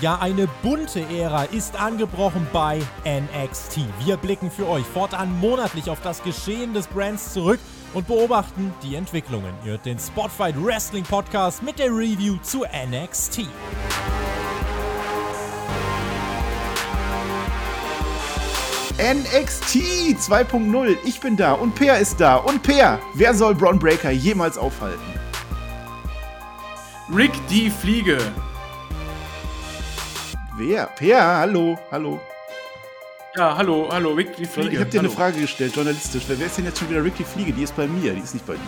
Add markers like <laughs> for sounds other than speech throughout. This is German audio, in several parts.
ja eine bunte Ära ist angebrochen bei NXT. Wir blicken für euch fortan monatlich auf das Geschehen des Brands zurück und beobachten die Entwicklungen. Ihr hört den Spotfight Wrestling Podcast mit der Review zu NXT. NXT 2.0. Ich bin da und Peer ist da. Und Peer, wer soll Braun Breaker jemals aufhalten? Rick die Fliege. Wer? Peer, hallo, hallo. Ja, hallo, hallo, Rick die Fliege. Ich habe dir hallo. eine Frage gestellt, journalistisch. Wer ist denn jetzt schon wieder Rick die Fliege? Die ist bei mir, die ist nicht bei dir.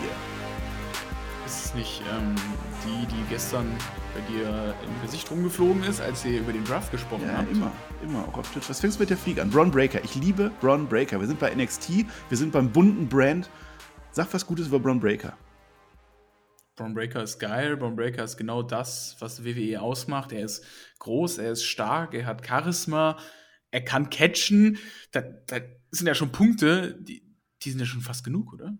Ist es nicht ähm, die, die gestern bei dir im Gesicht rumgeflogen ist, als ihr über den Draft gesprochen Ja, habt? immer, immer, auch auf Twitch. Was fängst du mit der Fliege an? Braun Breaker. Ich liebe Braun Breaker. Wir sind bei NXT, wir sind beim bunten Brand. Sag was Gutes über Braun Breaker. Braun Breaker ist geil. Braun Breaker ist genau das, was WWE ausmacht. Er ist groß, er ist stark, er hat Charisma, er kann catchen. Da, da sind ja schon Punkte, die, die sind ja schon fast genug, oder?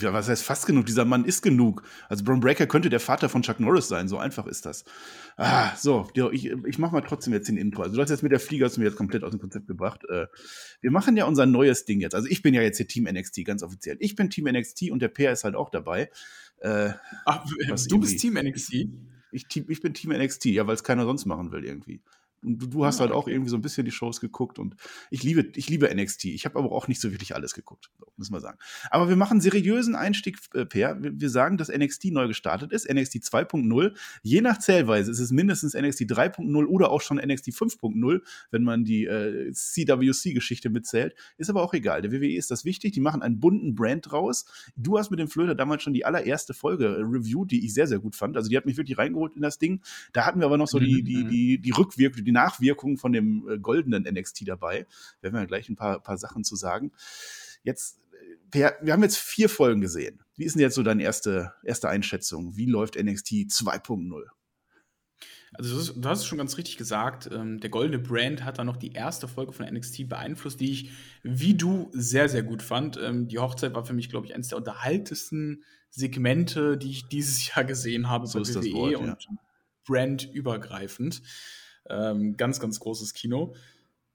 Ja, was heißt fast genug? Dieser Mann ist genug. Also Braun Breaker könnte der Vater von Chuck Norris sein, so einfach ist das. Ah, so, ich, ich mache mal trotzdem jetzt den Intro. Also du hast jetzt mit der Flieger hast du mir jetzt komplett aus dem Konzept gebracht. Äh, wir machen ja unser neues Ding jetzt. Also ich bin ja jetzt hier Team NXT, ganz offiziell. Ich bin Team NXT und der Peer ist halt auch dabei. Äh, Ach, Was du bist Team NXT? ich, ich bin Team NXT, ja, weil es keiner sonst machen will irgendwie. Und du, du hast halt auch irgendwie so ein bisschen die Shows geguckt und ich liebe, ich liebe NXT. Ich habe aber auch nicht so wirklich alles geguckt, so, muss man sagen. Aber wir machen seriösen Einstieg, äh, Per. Wir, wir sagen, dass NXT neu gestartet ist, NXT 2.0. Je nach Zählweise ist es mindestens NXT 3.0 oder auch schon NXT 5.0, wenn man die äh, CWC-Geschichte mitzählt. Ist aber auch egal. Der WWE ist das wichtig. Die machen einen bunten Brand draus. Du hast mit dem Flöter damals schon die allererste Folge äh, Review, die ich sehr, sehr gut fand. Also die hat mich wirklich reingeholt in das Ding. Da hatten wir aber noch so die, die, Mhm. die, die Rückwirkung, die Nachwirkungen von dem äh, goldenen NXT dabei. Da werden wir ja gleich ein paar, paar Sachen zu sagen. Jetzt, äh, wir, wir haben jetzt vier Folgen gesehen. Wie ist denn jetzt so deine erste, erste Einschätzung? Wie läuft NXT 2.0? Also du hast- es schon ganz richtig gesagt, ähm, der goldene Brand hat dann noch die erste Folge von NXT beeinflusst, die ich wie du sehr, sehr gut fand. Ähm, die Hochzeit war für mich, glaube ich, eines der unterhaltesten Segmente, die ich dieses <laughs> Jahr gesehen habe So bei ist das WWE Wort, ja. und brandübergreifend. Ähm, ganz, ganz großes Kino.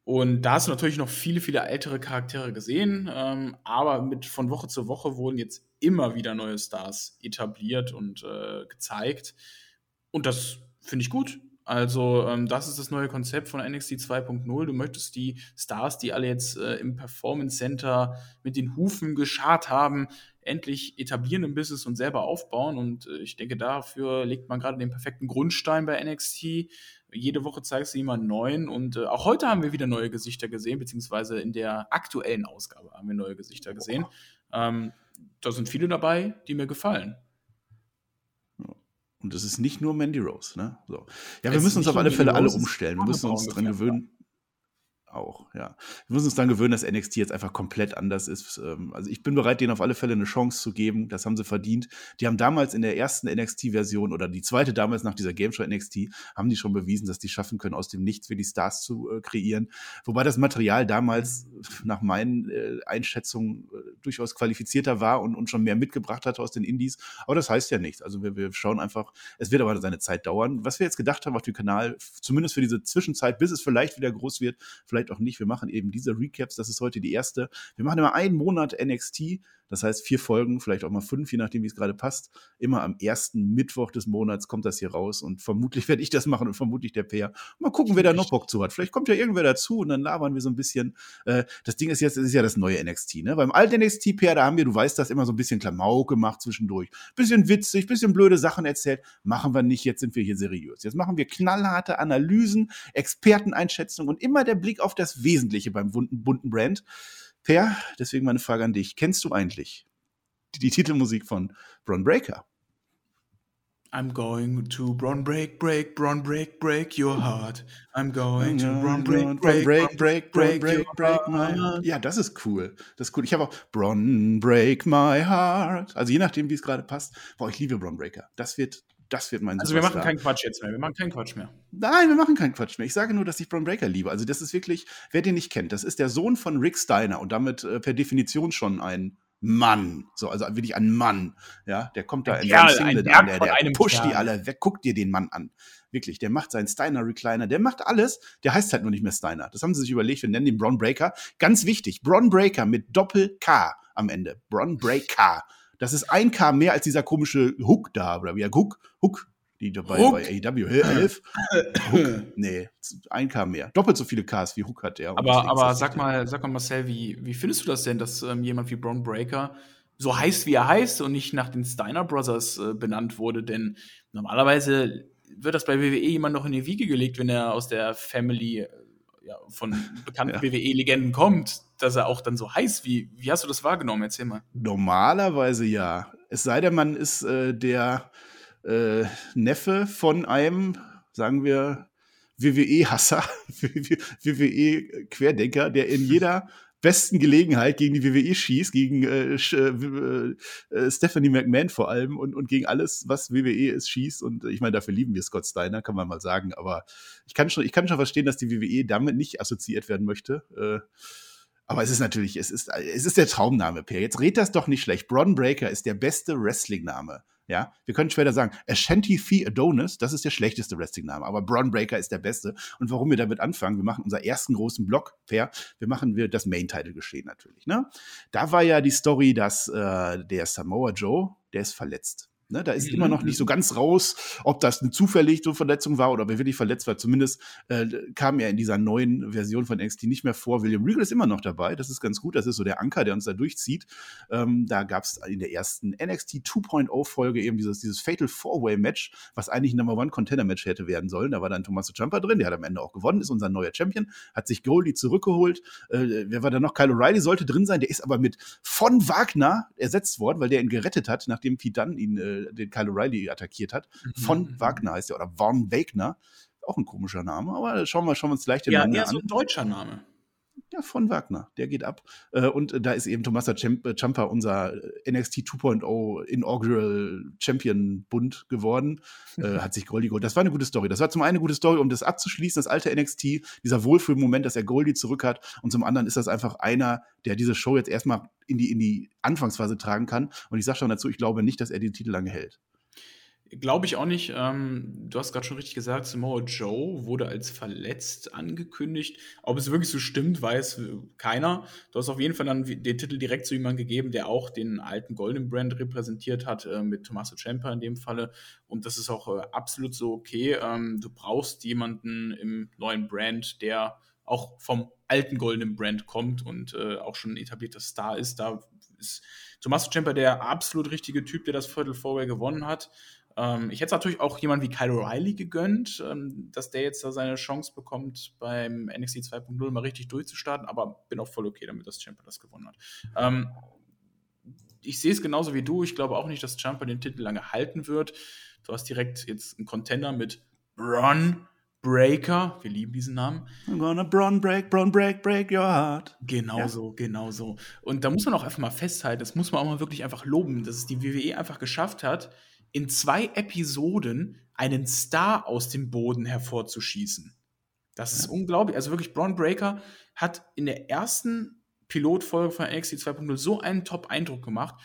Und da hast du natürlich noch viele, viele ältere Charaktere gesehen, ähm, aber mit von Woche zu Woche wurden jetzt immer wieder neue Stars etabliert und äh, gezeigt. Und das finde ich gut. Also, ähm, das ist das neue Konzept von NXT 2.0. Du möchtest die Stars, die alle jetzt äh, im Performance Center mit den Hufen geschart haben, endlich etablieren im Business und selber aufbauen. Und äh, ich denke, dafür legt man gerade den perfekten Grundstein bei NXT. Jede Woche zeigst du jemanden neuen. Und äh, auch heute haben wir wieder neue Gesichter gesehen, beziehungsweise in der aktuellen Ausgabe haben wir neue Gesichter gesehen. Ähm, da sind viele dabei, die mir gefallen. Und es ist nicht nur Mandy Rose, ne? So. Ja, wir Es ist müssen uns auf alle Fälle alle Rose, ist umstellen. Wir müssen uns dran gewöhnen. Auch, ja. Wir müssen uns daran gewöhnen, dass NXT jetzt einfach komplett anders ist. Ähm, Also ich bin bereit, denen auf alle Fälle eine Chance zu geben. Das haben sie verdient. Die haben damals in der ersten NXT-Version oder die zweite damals nach dieser Game Show NXT, haben die schon bewiesen, dass die schaffen können, aus dem Nichts für die Stars zu äh, kreieren. Wobei das Material damals nach meinen äh, Einschätzungen äh, durchaus qualifizierter war und, und schon mehr mitgebracht hatte aus den Indies. Aber das heißt ja nichts. Also wir, wir schauen einfach, es wird aber seine Zeit dauern. Was wir jetzt gedacht haben auf dem Kanal, zumindest für diese Zwischenzeit, bis es vielleicht wieder groß wird, vielleicht auch nicht. Wir machen eben diese Recaps. Das ist heute die erste. Wir machen immer einen Monat NXT. Das heißt vier Folgen, vielleicht auch mal fünf, je nachdem, wie es gerade passt. Immer am ersten Mittwoch des Monats kommt das hier raus und vermutlich <laughs> werde ich das machen und vermutlich der Peer. Mal gucken, wer da noch Bock zu hat. Vielleicht kommt ja irgendwer dazu und dann labern wir so ein bisschen. Äh, das Ding ist jetzt, es ist ja das neue NXT. Ne? Beim alten NXT, Peer, da haben wir, du weißt das, immer so ein bisschen Klamauk gemacht zwischendurch. Bisschen witzig, bisschen blöde Sachen erzählt. Machen wir nicht, jetzt sind wir hier seriös. Jetzt machen wir knallharte Analysen, Experteneinschätzungen und immer der Blick auf das Wesentliche beim bunten, bunten Brand. Per, deswegen meine Frage an dich. Kennst du eigentlich die, die Titelmusik von Braun Breaker? I'm going to Braun break, break, Braun break, break your heart. I'm going to Braun break, break, break, break, break, break, break my heart. Ja, das ist cool. Das ist cool. Ich habe auch Bron Break My Heart. Also je nachdem, wie es gerade passt. Boah, ich liebe Bron Breaker. Das wird, das wird mein Also wir machen Superstar. keinen Quatsch jetzt mehr. Wir machen keinen Quatsch mehr. Nein, wir machen keinen Quatsch mehr. Ich sage nur, dass ich Bron Breaker liebe. Also das ist wirklich, wer den nicht kennt, das ist der Sohn von Rick Steiner und damit äh, per Definition schon ein Mann. So, also wirklich ein Mann. Ja, der kommt da in Kerl, seinem ein Singlet an, der, der pusht die Kerl. alle weg. Guck dir den Mann an. Wirklich, der macht seinen Steiner Recliner, der macht alles. Der heißt halt nur nicht mehr Steiner. Das haben sie sich überlegt, wir nennen den Bron Breaker. Ganz wichtig, Bron Breaker mit Doppel-K am Ende. Bron Breaker. Das ist ein K mehr als dieser komische Hook da, oder wie er Hook, Hook, die dabei Hook? bei AEW. <clears throat> Hook, <clears throat> nee, ein K mehr. Doppelt so viele Ks wie Hook hat der. Und Aber, aber sag mal, sag mal, Marcel, wie, wie findest du das denn, dass ähm, jemand wie Braun Breaker so heißt, wie er heißt und nicht nach den Steiner Brothers äh, benannt wurde? Denn normalerweise wird das bei WWE jemand noch in die Wiege gelegt, wenn er aus der Family äh, ja, von bekannten <laughs> Ja. WWE-Legenden kommt, dass er auch dann so heißt. Wie, wie hast du das wahrgenommen? Erzähl mal. Normalerweise ja. Es sei denn, man ist äh, der äh, Neffe von einem, sagen wir, WWE-Hasser, <laughs> WWE-Querdenker, der in <laughs> jeder besten Gelegenheit gegen die WWE schießt, gegen äh, äh, äh, Stephanie McMahon vor allem und, und gegen alles, was WWE ist, schießt. Und ich meine, dafür lieben wir Scott Steiner, kann man mal sagen. Aber ich kann schon, ich kann schon verstehen, dass die WWE damit nicht assoziiert werden möchte. Äh, aber es ist natürlich, es ist, es ist der Traumname, Per. Jetzt red das doch nicht schlecht. Bron Breaker ist der beste Wrestling-Name. Ja, wir können später sagen, Ashanti Fee Adonis, das ist der schlechteste Wrestling-Name, aber Bron Breaker ist der beste. Und warum wir damit anfangen, wir machen unseren ersten großen Block, Per, wir machen wir das Main-Title-Geschehen natürlich. Ne? Da war ja die Story, dass äh, der Samoa Joe, der ist verletzt. Ne, da ist Mhm. immer noch nicht so ganz raus, ob das eine zufällig so Verletzung war oder ob er wirklich verletzt war. Zumindest äh, kam er in dieser neuen Version von NXT nicht mehr vor. William Regal ist immer noch dabei. Das ist ganz gut. Das ist so der Anker, der uns da durchzieht. Ähm, da gab es in der ersten NXT 2.0 Folge eben dieses, dieses Fatal Four-Way-Match, was eigentlich ein Number One Contender-Match hätte werden sollen. Da war dann Tommaso Ciampa drin. Der hat am Ende auch gewonnen, ist unser neuer Champion, hat sich Goldie zurückgeholt. Äh, wer war da noch? Kyle O'Reilly sollte drin sein. Der ist aber mit von Wagner ersetzt worden, weil der ihn gerettet hat, nachdem Pete Dunne ihn, äh, den Kyle O'Reilly attackiert hat. Von Mhm. Wagner heißt er oder Von Wagner. Auch ein komischer Name, aber schauen wir, schauen wir uns gleich den Ja, Namen eher an. so ein deutscher Name. Ja, von Wagner. Der geht ab. Äh, Und äh, da ist eben Tommaso Ciamp- äh, Ciampa unser NXT 2.0 Inaugural Champion Bund geworden. <laughs> Hat sich Goldie geholt. Das war eine gute Story. Das war zum einen eine gute Story, um das abzuschließen, das alte NXT, dieser Wohlfühlmoment, dass er Goldie zurück hat. Und zum anderen ist das einfach einer, der diese Show jetzt erstmal in die, in die Anfangsphase tragen kann. Und ich sage schon dazu, ich glaube nicht, dass er den Titel lange hält. Glaube ich auch nicht. Ähm, du hast gerade schon richtig gesagt, Samoa Joe wurde als verletzt angekündigt. Ob es wirklich so stimmt, weiß äh, keiner. Du hast auf jeden Fall dann den Titel direkt zu jemandem gegeben, der auch den alten Golden Brand repräsentiert hat, äh, mit Tommaso Ciampa in dem Falle. Und das ist auch äh, absolut so okay. Ähm, du brauchst jemanden im neuen Brand, der auch vom alten Golden Brand kommt und äh, auch schon ein etablierter Star ist. Da ist Tommaso Ciampa der absolut richtige Typ, der das Viertel vorher gewonnen hat. Ähm, ich hätte natürlich auch jemand wie Kyle O'Reilly gegönnt, ähm, dass der jetzt da seine Chance bekommt, beim NXT 2.0 mal richtig durchzustarten, aber bin auch voll okay damit, dass Ciampa das gewonnen hat. Ähm, ich sehe es genauso wie du. Ich glaube auch nicht, dass Ciampa den Titel lange halten wird. Du hast direkt jetzt einen Contender mit Braun Breaker. Wir lieben diesen Namen. I'm gonna Bron break, Bron break, break your heart. Genau Ja. so, genau so. Und da muss man auch einfach mal festhalten, das muss man auch mal wirklich einfach loben, dass es die WWE einfach geschafft hat, in zwei Episoden einen Star aus dem Boden hervorzuschießen. Das ist unglaublich. Also wirklich, Braun Breaker hat in der ersten Pilotfolge von NXT 2.0 so einen Top-Eindruck gemacht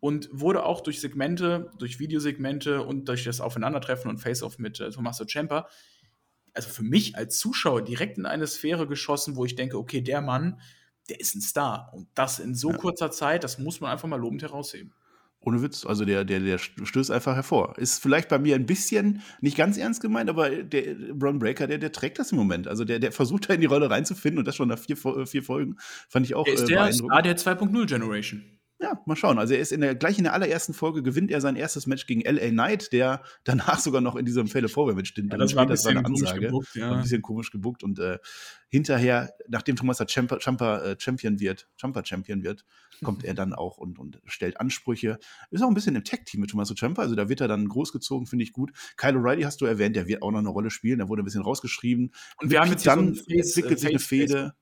und wurde auch durch Segmente, durch Videosegmente und durch das Aufeinandertreffen und Face-Off mit äh, Tommaso Ciampa, also für mich als Zuschauer direkt in eine Sphäre geschossen, wo ich denke, okay, der Mann, der ist ein Star. Und das in so Ja. kurzer Zeit, das muss man einfach mal lobend herausheben. Ohne Witz. Also der, der, der stößt einfach hervor. Ist vielleicht bei mir ein bisschen nicht ganz ernst gemeint, aber der Bron Breaker, der, der trägt das im Moment. Also der, der versucht da in die Rolle reinzufinden und das schon nach vier, vier Folgen. Fand ich auch Er ist äh, der. Star der 2.0 Generation. Ja, mal schauen. Also er ist in der, gleich in der allerersten Folge gewinnt er sein erstes Match gegen LA Knight, der <laughs> danach sogar noch in diesem Fatal Four Match drin das war ein steht. bisschen komisch gebuckt, War ja. ein bisschen komisch gebuckt und äh, hinterher, nachdem Thomas der Champa, Champa, äh, Champion wird, Champa Champion wird, kommt er dann auch und, und stellt Ansprüche. Ist auch ein bisschen im Tech-Team mit Tommaso Ciampa, also da wird er dann großgezogen, finde ich gut. Kyle O'Reilly hast du erwähnt, der wird auch noch eine Rolle spielen, der wurde ein bisschen rausgeschrieben. Und wir haben jetzt hier so entwickelt sich eine Fehde.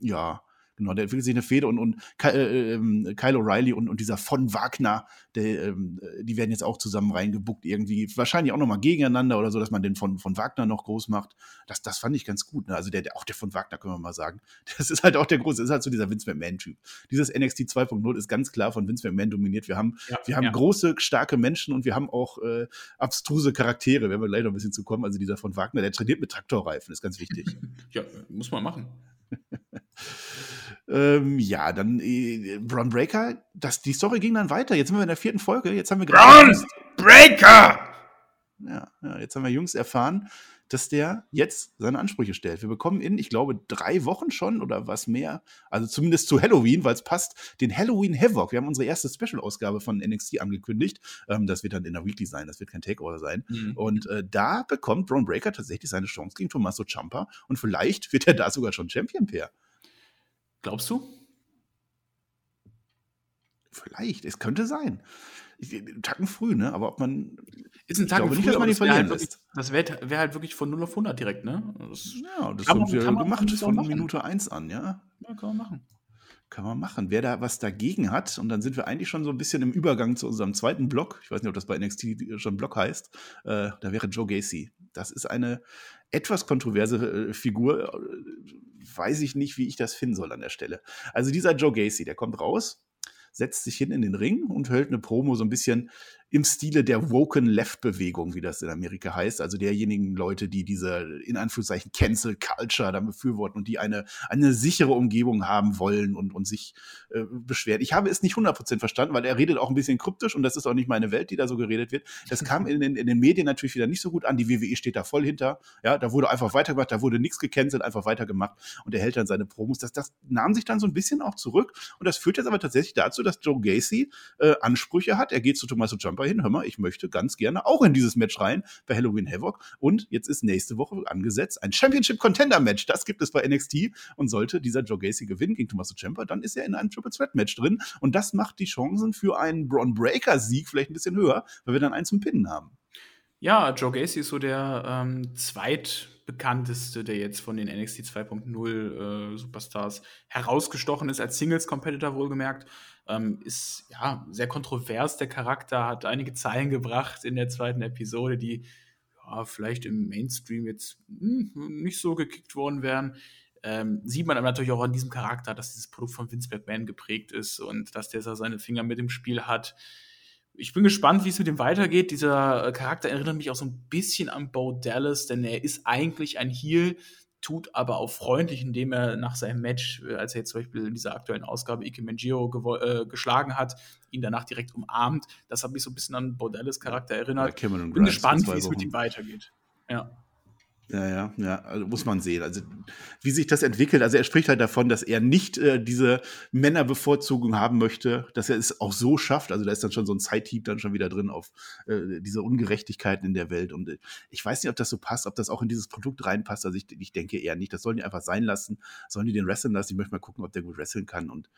Ja, Genau, der entwickelt sich eine Fehde und, und äh, äh, Kyle O'Reilly und, und dieser von Wagner, der, ähm, die werden jetzt auch zusammen reingebuckt, irgendwie, wahrscheinlich auch nochmal gegeneinander oder so, dass man den von, von Wagner noch groß macht. Das, das fand ich ganz gut. Ne? Also der, der, auch der von Wagner, können wir mal sagen. <laughs> Das ist halt auch der große, ist halt so dieser Vince McMahon-Typ. Dieses NXT 2.0 ist ganz klar von Vince McMahon dominiert. Wir haben, ja, wir haben ja. große, starke Menschen und wir haben auch äh, abstruse Charaktere, werden wir gleich noch ein bisschen zu kommen. Also dieser von Wagner, der trainiert mit Traktorreifen, ist ganz wichtig. <laughs> ja, muss man machen. <laughs> ähm, ja, dann äh, Braun Breaker, das, die Story ging dann weiter. Jetzt sind wir in der vierten Folge. Jetzt haben wir. Braun Breaker! Ja, ja, jetzt haben wir Jungs erfahren, dass der jetzt seine Ansprüche stellt. Wir bekommen in, ich glaube, drei Wochen schon oder was mehr, also zumindest zu Halloween, weil es passt, den Halloween Havoc. Wir haben unsere erste Special-Ausgabe von NXT angekündigt. Ähm, das wird dann in der Weekly sein, das wird kein Takeover sein. Mhm. Und äh, da bekommt Braun Breaker tatsächlich seine Chance gegen Tommaso Ciampa und vielleicht wird er da sogar schon Champion-Pair. Glaubst du? Vielleicht, es könnte sein. Tacken früh, ne? Aber ob man. Ist ein Tag früh, nicht, dass man die verlieren halt wirklich, Das wäre wär halt wirklich von 0 auf 100 direkt, ne? Das ja, das haben wir gemacht von Minute 1 an, ja? Ja, kann man machen. Kann man machen. Wer da was dagegen hat, und dann sind wir eigentlich schon so ein bisschen im Übergang zu unserem zweiten Block. Ich weiß nicht, ob das bei NXT schon Block heißt. Äh, da wäre Joe Gacy. Das ist eine etwas kontroverse äh, Figur. Äh, weiß ich nicht, wie ich das finden soll an der Stelle. Also dieser Joe Gacy, der kommt raus setzt sich hin in den Ring und hält eine Promo so ein bisschen im Stile der Woken Left-Bewegung, wie das in Amerika heißt, also derjenigen Leute, die diese in Anführungszeichen Cancel Culture dann befürworten und die eine, eine sichere Umgebung haben wollen und, und sich äh, beschweren. Ich habe es nicht 100% verstanden, weil er redet auch ein bisschen kryptisch und das ist auch nicht meine Welt, die da so geredet wird. Das kam in, in, in den Medien natürlich wieder nicht so gut an. Die WWE steht da voll hinter. Ja, da wurde einfach weitergemacht, da wurde nichts gecancelt, einfach weitergemacht und er hält dann seine Promos. Das, das nahm sich dann so ein bisschen auch zurück und das führt jetzt aber tatsächlich dazu, dass Joe Gacy äh, Ansprüche hat. Er geht zu Tommaso Ciampa Jumper hin, hör mal, ich möchte ganz gerne auch in dieses Match rein bei Halloween Havoc. Und jetzt ist nächste Woche angesetzt ein Championship Contender Match. Das gibt es bei NXT. Und sollte dieser Joe Gacy gewinnen gegen Tommaso Ciampa, dann ist er in einem Triple Threat Match drin. Und das macht die Chancen für einen Braun Breaker Sieg vielleicht ein bisschen höher, weil wir dann einen zum Pinnen haben. Ja, Joe Gacy ist so der ähm, zweitbekannteste, der jetzt von den NXT 2.0 äh, Superstars herausgestochen ist, als Singles-Competitor wohlgemerkt. Ähm, ist ja sehr kontrovers, der Charakter, hat einige Zeilen gebracht in der zweiten Episode, die ja, vielleicht im Mainstream jetzt hm, nicht so gekickt worden wären. Ähm, sieht man aber natürlich auch an diesem Charakter, dass dieses Produkt von Vince McMahon geprägt ist und dass der seine Finger mit im Spiel hat. Ich bin gespannt, wie es mit ihm weitergeht. Dieser Charakter erinnert mich auch so ein bisschen an Bo Dallas, denn er ist eigentlich ein Heel, tut aber auch freundlich, indem er nach seinem Match, äh, als er jetzt zum Beispiel in dieser aktuellen Ausgabe Ike Manjiro äh, geschlagen hat, ihn danach direkt umarmt. Das hat mich so ein bisschen an Bordellis Charakter erinnert. Bin gespannt, wie es mit ihm weitergeht. Ja. Ja, ja, ja, also muss man sehen. Also, wie sich das entwickelt. Also, er spricht halt davon, dass er nicht äh, diese Männerbevorzugung haben möchte, dass er es auch so schafft. Also, da ist dann schon so ein Zeithieb dann schon wieder drin auf äh, diese Ungerechtigkeiten in der Welt. Und äh, ich weiß nicht, ob das so passt, ob das auch in dieses Produkt reinpasst. Also, ich, ich denke eher nicht. Das sollen die einfach sein lassen. Sollen die den wresteln lassen? Ich möchte mal gucken, ob der gut wresteln kann. Und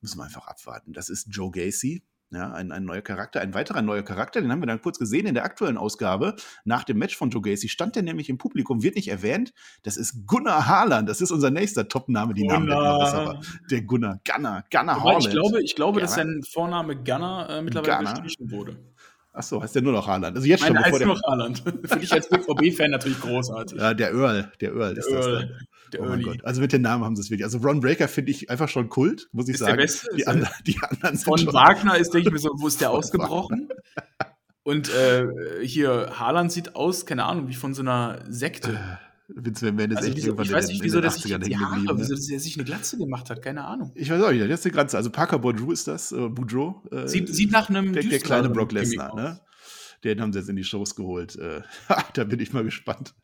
müssen wir einfach abwarten. Das ist Joe Gacy. Ja, ein, ein neuer Charakter, ein weiterer neuer Charakter, den haben wir dann kurz gesehen in der aktuellen Ausgabe. Nach dem Match von Joe Gacy stand der nämlich im Publikum, wird nicht erwähnt. Das ist Gunnar Harlan, das ist unser nächster Top-Name, die Namen werden besser, aber der Gunnar, Gunnar, Gunnar Harlan. Ich glaube, ich glaube dass sein Vorname Gunnar äh, mittlerweile Gunnar. gestrichen wurde. Achso, heißt der nur noch Haaland. Also jetzt Meine schon bevor der. nur noch Haaland. <laughs> Für dich als BVB-Fan natürlich großartig. Ja, der Earl, der Earl der ist Earl, das. Dann. Der oh mein Gott. Also mit den Namen haben sie es wirklich. Also Ron Breaker finde ich einfach schon Kult, muss ich ist sagen. Der Beste, die, andre, die anderen sind Von Wagner ist, denke ich mir so, wo ist der ausgebrochen? Und äh, hier, Haaland sieht aus, keine Ahnung, wie von so einer Sekte. Vince McMahon ist also echt wieso, irgendwann ich weiß nicht, wieso, in den 80ern hängen geblieben. Wieso er sich eine Glatze gemacht hat, keine Ahnung. Ich weiß auch nicht, jetzt eine Glatze. Also Parker Boudreau ist das, äh, Boudreau. Äh, sieht, sieht nach einem der, der kleine Brock Lesnar, ne? Den haben sie jetzt in die Shows geholt. Äh, <laughs> da bin ich mal gespannt.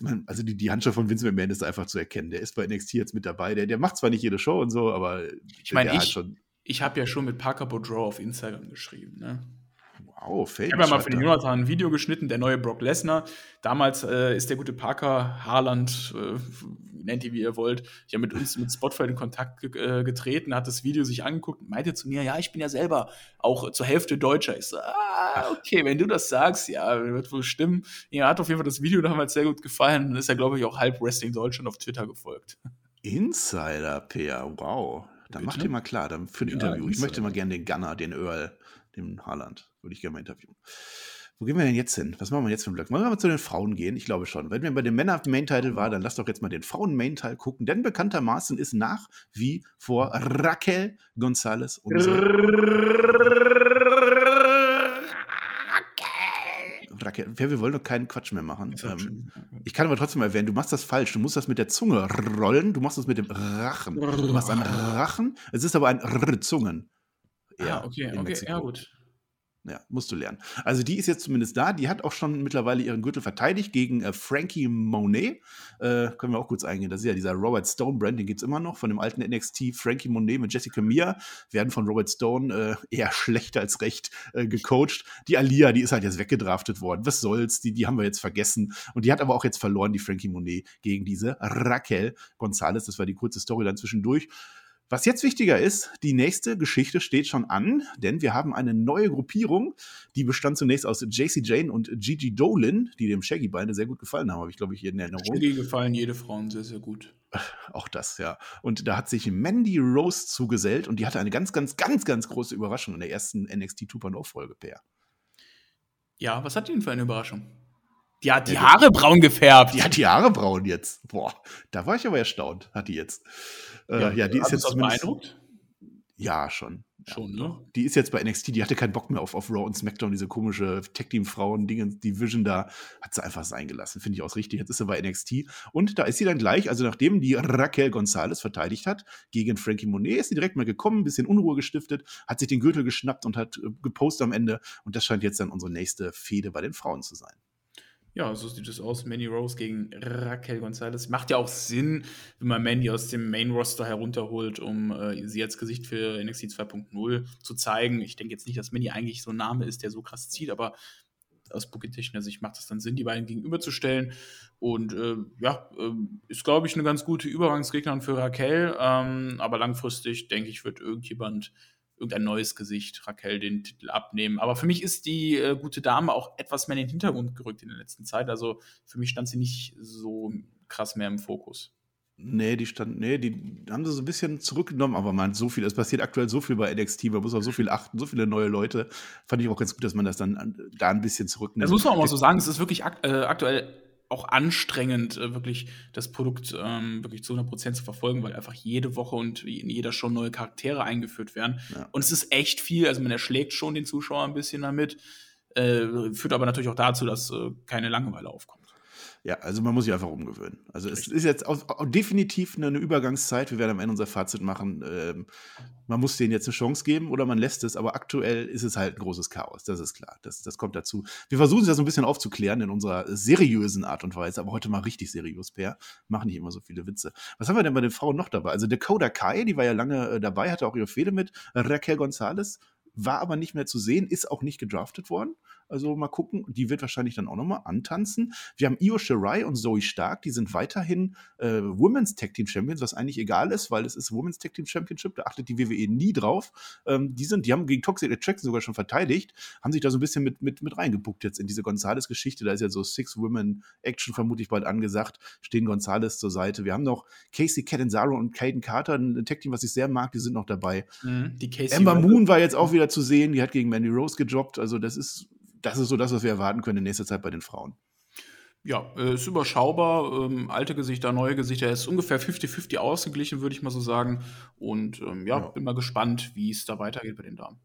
Man, also die, die Handschrift von Vince McMahon ist einfach zu erkennen. Der ist bei NXT jetzt mit dabei. Der, der macht zwar nicht jede Show und so, aber ich meine, ich, ich habe ja schon mit Parker Boudreau auf Instagram geschrieben. Ne? Famous. Ich habe ja mal für den Jonathan ein Video geschnitten, der neue Brock Lesnar. Damals äh, ist der gute Parker Haaland, äh, nennt ihn wie ihr wollt, ja mit uns mit Spotify in Kontakt ge äh, getreten, hat das Video sich angeguckt und meinte zu mir, ja, ich bin ja selber auch zur Hälfte Deutscher. Ich so, ah, okay, wenn du das sagst, ja, wird wohl stimmen. Ja, hat auf jeden Fall das Video damals sehr gut gefallen und ist ja, glaube ich, auch halb Wrestling Deutschland auf Twitter gefolgt. Insider, Peer, wow. Dann mach dir mal klar, dann für ein ja, Interview. Ich möchte mal gerne den Gunner, den Earl, den Haaland, würde ich gerne mal interviewen. Wo gehen wir denn jetzt hin? Was machen wir jetzt für ein Block? Wollen wir mal zu den Frauen gehen? Ich glaube schon. Wenn wir bei den Männern Main-Title war, dann lass doch jetzt mal den Frauen-Main-Teil gucken. Denn bekanntermaßen ist nach wie vor Raquel González unsere Raquel, wir wollen doch keinen Quatsch mehr machen. Ähm, ich kann aber trotzdem erwähnen, du machst das falsch. Du musst das mit der Zunge rollen, du machst das mit dem Rachen. Du machst einen Rachen, es ist aber ein R Zungen. Ja, ah, okay, okay, ja gut. Ja, musst du lernen. Also die ist jetzt zumindest da. Die hat auch schon mittlerweile ihren Gürtel verteidigt gegen äh, Frankie Monet. Äh, können wir auch kurz eingehen. Das ist ja dieser Robert Stone Brand, den gibt es immer noch von dem alten NXT Frankie Monet mit Jessica Mia. Werden von Robert Stone äh, eher <laughs> schlecht als recht äh, gecoacht. Die Alia, die ist halt jetzt weggedraftet worden. Was soll's? Die, die haben wir jetzt vergessen. Und die hat aber auch jetzt verloren, die Frankie Monet, gegen diese Raquel Gonzalez. Das war die kurze Story dann zwischendurch. Was jetzt wichtiger ist, die nächste Geschichte steht schon an, denn wir haben eine neue Gruppierung, die bestand zunächst aus JC Jane und Gigi Dolin, die dem Shaggy beide sehr gut gefallen haben, habe ich glaube ich hier in Erinnerung. Shaggy gefallen jede Frauen sehr, sehr gut. Auch das, ja. Und da hat sich Mandy Rose zugesellt und die hatte eine ganz, ganz, ganz, ganz große Überraschung in der ersten NXT 2.0-Folge, Per. Ja, was hat die denn für eine Überraschung? Die hat die Haare braun gefärbt. Die hat die Haare braun jetzt. Boah, da war ich aber erstaunt, hat die jetzt. Äh, ja, ja, die ist jetzt. Beeindruckt? Ja, schon. Schon, ne? Die ist jetzt bei NXT, die hatte keinen Bock mehr auf, auf Raw und SmackDown, diese komische Tag-Team-Frauen-Division da, hat sie einfach sein gelassen. Finde ich auch richtig. Jetzt ist sie bei NXT. Und da ist sie dann gleich, also nachdem die Raquel Gonzalez verteidigt hat gegen Frankie Monet, ist sie direkt mal gekommen, ein bisschen Unruhe gestiftet, hat sich den Gürtel geschnappt und hat äh, gepostet am Ende. Und das scheint jetzt dann unsere nächste Fehde bei den Frauen zu sein. Ja, so sieht es aus. Mandy Rose gegen Raquel Gonzalez. Macht ja auch Sinn, wenn man Mandy aus dem Main Roster herunterholt, um äh, sie als Gesicht für NXT 2.0 zu zeigen. Ich denke jetzt nicht, dass Mandy eigentlich so ein Name ist, der so krass zieht, aber aus booking-technischer Sicht macht es dann Sinn, die beiden gegenüberzustellen. Und äh, ja, äh, ist, glaube ich, eine ganz gute Übergangsgegnerin für Raquel. Ähm, aber langfristig, denke ich, wird irgendjemand irgendein neues Gesicht Raquel den Titel abnehmen. Aber für mich ist die äh, gute Dame auch etwas mehr in den Hintergrund gerückt in der letzten Zeit. Also für mich stand sie nicht so krass mehr im Fokus. Nee, die stand, nee, die haben sie so ein bisschen zurückgenommen, aber man, so viel, es passiert aktuell so viel bei NXT, man muss auf so viel achten, so viele neue Leute. Fand ich auch ganz gut, dass man das dann da ein bisschen zurücknimmt. Das muss man auch mal so sagen, es ist wirklich akt äh, aktuell auch anstrengend, äh, wirklich das Produkt ähm, wirklich zu 100% zu verfolgen, weil einfach jede Woche und in jeder Show neue Charaktere eingeführt werden. Ja. Und es ist echt viel, also man erschlägt schon den Zuschauer ein bisschen damit, äh, führt aber natürlich auch dazu, dass äh, keine Langeweile aufkommt. Ja, also man muss sich einfach umgewöhnen. Also es ist jetzt auch, auch definitiv eine, eine, Übergangszeit. Wir werden am Ende unser Fazit machen. Ähm, man muss denen jetzt eine Chance geben oder man lässt es, aber aktuell ist es halt ein großes Chaos. Das ist klar. Das, das kommt dazu. Wir versuchen es ja so ein bisschen aufzuklären in unserer seriösen Art und Weise, aber heute mal richtig seriös, Per. Machen nicht immer so viele Witze. Was haben wir denn bei den Frauen noch dabei? Also Dakota Kai, die war ja lange äh, dabei, hatte auch ihre Fehde mit. Raquel Gonzalez war aber nicht mehr zu sehen, ist auch nicht gedraftet worden. Also mal gucken, die wird wahrscheinlich dann auch nochmal antanzen. Wir haben Io Shirai und Zoe Stark, die sind weiterhin äh, Women's Tag Team Champions, was eigentlich egal ist, weil es ist Women's Tag Team Championship, da achtet die WWE nie drauf. Ähm, die sind, die haben gegen Toxic Attraction sogar schon verteidigt, haben sich da so ein bisschen mit, mit, mit reingebuckt jetzt in diese Gonzales-Geschichte. Da ist ja so Six Women Action vermutlich bald angesagt, stehen Gonzales zur Seite. Wir haben noch Casey Catanzaro und Caden Carter, ein Tag Team, was ich sehr mag, die sind noch dabei. Mhm, die Casey Ember Moon war jetzt auch wieder zu sehen, die hat gegen Mandy Rose gejobbt, also das ist das ist so das, was wir erwarten können in nächster Zeit bei den Frauen. Ja, äh, ist überschaubar. Ähm, alte Gesichter, neue Gesichter. Er ist ungefähr 50-50 ausgeglichen, würde ich mal so sagen. Und ähm, ja, ja, bin mal gespannt, wie es da weitergeht bei den Damen.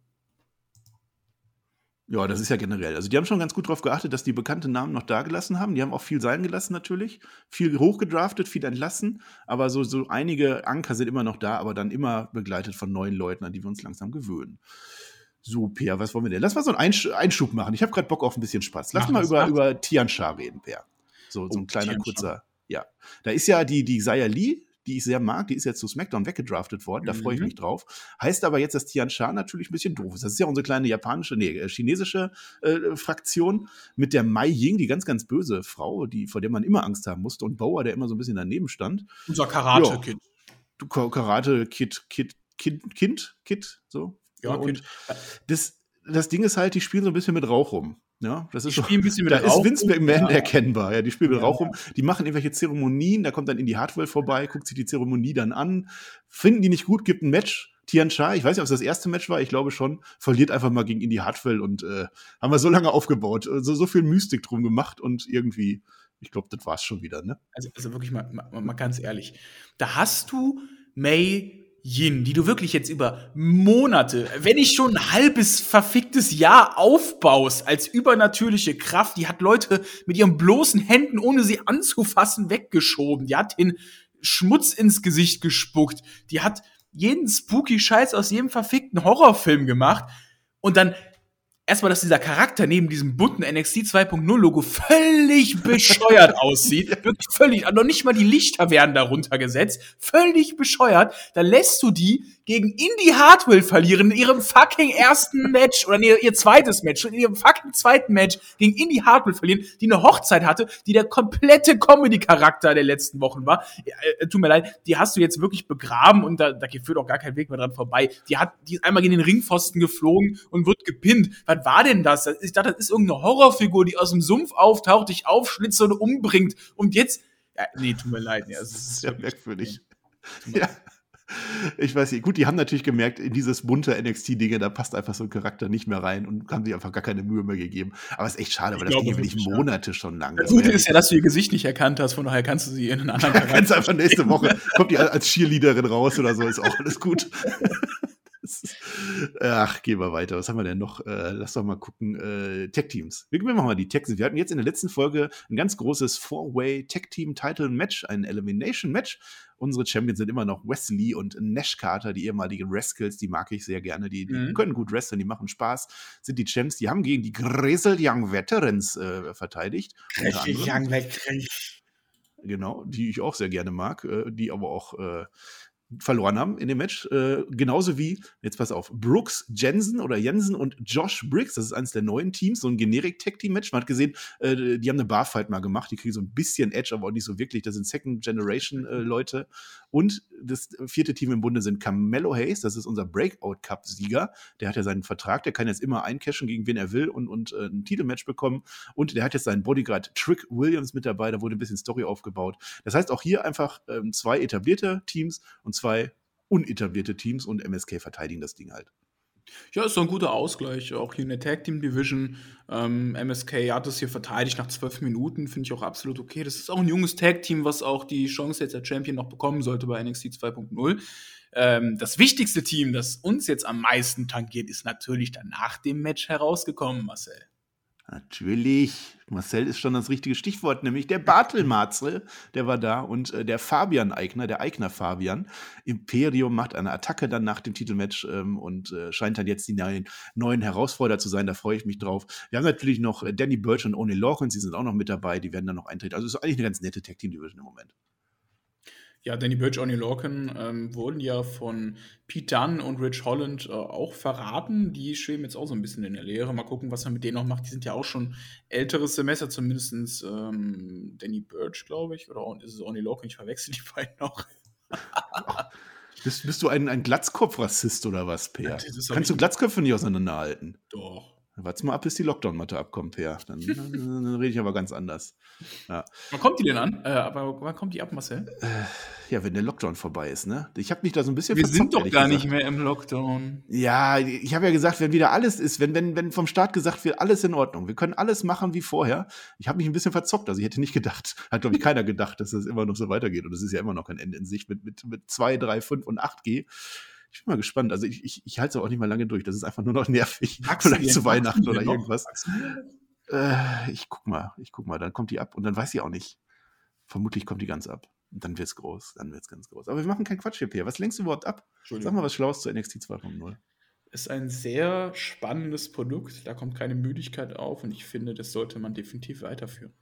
Ja, das ist ja generell. Also die haben schon ganz gut darauf geachtet, dass die bekannten Namen noch da gelassen haben. Die haben auch viel sein gelassen natürlich. Viel hochgedraftet, viel entlassen. Aber so, so einige Anker sind immer noch da, aber dann immer begleitet von neuen Leuten, an die wir uns langsam gewöhnen. So, Peer, was wollen wir denn? Lass mal so einen Einschub machen. Ich habe gerade Bock auf ein bisschen Spaß. Lass Mach mal über, über Tiansha reden, Peer. So, so oh, ein kleiner, kurzer. Ja. Da ist ja die, die Saya Lee, die ich sehr mag, die ist jetzt zu SmackDown weggedraftet worden, da mhm. freue ich mich drauf. Heißt aber jetzt, dass Tian Sha natürlich ein bisschen doof ist. Das ist ja unsere kleine japanische, nee, äh, chinesische äh, Fraktion mit der Mai Ying, die ganz, ganz böse Frau, die, vor der man immer Angst haben musste, und Bauer, der immer so ein bisschen daneben stand. Unser Karate-Kid. Karate-Kid, Kid, Kind, Kind, Kid, so. Ja, und das, das Ding ist halt, die spielen so ein bisschen mit Rauch rum. Ja, das ist Die spielen ein bisschen mit <laughs> da Rauch ist Vince McMahon ja. erkennbar. Ja, die spielen mit Ja. Rauch rum. Die machen irgendwelche Zeremonien. Da kommt dann Indy Hartwell vorbei, guckt sich die Zeremonie dann an. Finden die nicht gut, gibt ein Match. Tian Sha, ich weiß nicht, ob es das erste Match war, ich glaube schon, verliert einfach mal gegen Indy Hartwell und äh, haben wir so lange aufgebaut, äh, so, so viel Mystik drum gemacht und irgendwie, ich glaube, das war's schon wieder, ne? Also, also wirklich mal, mal, mal ganz ehrlich. Da hast du Mei Yin, die du wirklich jetzt über Monate, wenn nicht schon ein halbes verficktes Jahr aufbaust als übernatürliche Kraft. Die hat Leute mit ihren bloßen Händen, ohne sie anzufassen, weggeschoben. Die hat den Schmutz ins Gesicht gespuckt. Die hat jeden spooky Scheiß aus jedem verfickten Horrorfilm gemacht. Und dann erstmal, dass dieser Charakter neben diesem bunten NXT 2.0 Logo völlig bescheuert <laughs> aussieht. Wirklich völlig, noch nicht mal die Lichter werden darunter gesetzt. Völlig bescheuert. Da lässt du die gegen Indy Hartwell verlieren in ihrem fucking ersten Match oder nee, ihr zweites Match, in ihrem fucking zweiten Match gegen Indy Hartwell verlieren, die eine Hochzeit hatte, die der komplette Comedy-Charakter der letzten Wochen war. Äh, tut mir leid, die hast du jetzt wirklich begraben und da, da führt auch gar kein Weg mehr dran vorbei. Die hat, die ist einmal gegen den Ringpfosten geflogen und wird gepinnt. Was war denn das? Ich dachte, das ist irgendeine Horrorfigur, die aus dem Sumpf auftaucht, dich aufschlitzt und umbringt. Und jetzt, ja, nee, tut mir leid. Nee, also, es ist Sehr merkwürdig. Ja. Ich weiß nicht, gut, die haben natürlich gemerkt, in dieses bunte NXT-Dinge, da passt einfach so ein Charakter nicht mehr rein und haben sich einfach gar keine Mühe mehr gegeben. Aber es ist echt schade, Ich weil das ging wirklich ja. Monate schon lang. Das Gute ist ja, dass du ihr Gesicht nicht erkannt hast, von daher kannst du sie in einen anderen Da <laughs> kannst du Charakter einfach nächste Woche, kommt die als Cheerleaderin raus oder so, ist auch alles gut. <laughs> Ach, gehen wir weiter. Was haben wir denn noch? Äh, lass doch mal gucken. Äh, Tech-Teams. Wir wir machen mal die Tech-Teams. Wir hatten jetzt in der letzten Folge ein ganz großes Four-Way-Tech-Team-Title-Match, ein Elimination-Match. Unsere Champions sind immer noch Wesley und Nash Carter, die ehemaligen Rascals, die mag ich sehr gerne. Die, die Mhm. können gut wresteln, die machen Spaß, sind die Champs. Die haben gegen die Grizzled Young Veterans äh, verteidigt. Unter anderem. Genau, die ich auch sehr gerne mag, äh, die aber auch äh, verloren haben in dem Match. Äh, genauso wie, jetzt pass auf, Brooks, Jensen oder Jensen und Josh Briggs, das ist eines der neuen Teams, so ein Generik-Tag-Team-Match. Man hat gesehen, äh, die haben eine Barfight mal gemacht, die kriegen so ein bisschen Edge, aber auch nicht so wirklich. Das sind Second-Generation-Leute. Und das vierte Team im Bunde sind Carmelo Hayes, das ist unser Breakout-Cup-Sieger. Der hat ja seinen Vertrag, der kann jetzt immer eincashen, gegen wen er will und, und äh, ein Titelmatch bekommen. Und der hat jetzt seinen Bodyguard Trick Williams mit dabei, da wurde ein bisschen Story aufgebaut. Das heißt auch hier einfach ähm, zwei etablierte Teams und zwei unetablierte Teams und MSK verteidigen das Ding halt. Ja, ist so ein guter Ausgleich. Auch hier in der Tag Team Division. Ähm, MSK hat das hier verteidigt nach zwölf Minuten. Finde ich auch absolut okay. Das ist auch ein junges Tag Team, was auch die Chance jetzt als Champion noch bekommen sollte bei NXT 2.0. Ähm, das wichtigste Team, das uns jetzt am meisten tangiert, ist natürlich dann nach dem Match herausgekommen, Marcel. Natürlich. Marcel ist schon das richtige Stichwort, nämlich der Bartelmarzel, der war da und äh, der Fabian Eigner, der Eigner Fabian. Imperium macht eine Attacke dann nach dem Titelmatch ähm, und äh, scheint dann jetzt die neuen, neuen Herausforderer zu sein. Da freue ich mich drauf. Wir haben natürlich noch äh, Danny Birch und Oni Lawrence, die sind auch noch mit dabei, die werden dann noch eintreten. Also ist eigentlich eine ganz nette Tag Team Division im Moment. Ja, Danny Birch, Oni Lorcan ähm, wurden ja von Pete Dunne und Rich Holland äh, auch verraten. Die schweben jetzt auch so ein bisschen in der Leere. Mal gucken, was er mit denen noch macht. Die sind ja auch schon älteres Semester, zumindest ähm, Danny Birch, glaube ich. Oder ist es Oni Lorcan? Ich verwechsel die <laughs> beiden noch. <laughs> Bist, bist du ein, ein Glatzkopf-Rassist oder was, doch Kannst du Glatzköpfe nicht auseinanderhalten? Doch. Warte mal ab, bis die Lockdown-Matte abkommt, Peer. Dann, dann, rede ich aber ganz anders. Wann kommt die denn an? Äh, aber wann kommt die ab, Marcel? Ja, wenn der Lockdown vorbei ist, ne? Ich habe mich da so ein bisschen Wir sind doch gar gesagt. nicht mehr im Lockdown. Ja, ich habe ja gesagt, wenn wieder alles ist, wenn, wenn, wenn vom Staat gesagt wird, alles in Ordnung, wir können alles machen wie vorher. Ich habe mich ein bisschen verzockt, also ich hätte nicht gedacht, <laughs> hat glaube ich keiner gedacht, dass das immer noch so weitergeht. Und es ist ja immer noch kein Ende in sich mit, mit, mit 2, 3, 5 und 8G. Ich bin mal gespannt. Also ich, ich, ich halte es auch nicht mal lange durch. Das ist einfach nur noch nervig. Wachsen <laughs> Vielleicht zu Weihnachten oder noch? irgendwas. Äh, ich guck mal, ich guck mal. Dann kommt die ab und dann weiß ich auch nicht. Vermutlich kommt die ganz ab. Und dann wird's groß. Dann wird's ganz groß. Aber wir machen keinen Quatsch hier. Was lenkst du überhaupt ab? Sag mal was Schlaues zu NXT 2.0. Ist ein sehr spannendes Produkt. Da kommt keine Müdigkeit auf und ich finde, das sollte man definitiv weiterführen.